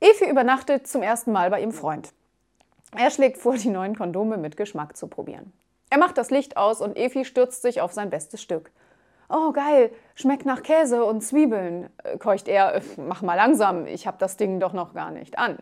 Efi übernachtet zum ersten Mal bei ihrem Freund. Er schlägt vor, die neuen Kondome mit Geschmack zu probieren. Er macht das Licht aus und Efi stürzt sich auf sein bestes Stück. Oh, geil, schmeckt nach Käse und Zwiebeln, äh, keucht er. Äh, mach mal langsam, ich hab das Ding doch noch gar nicht an.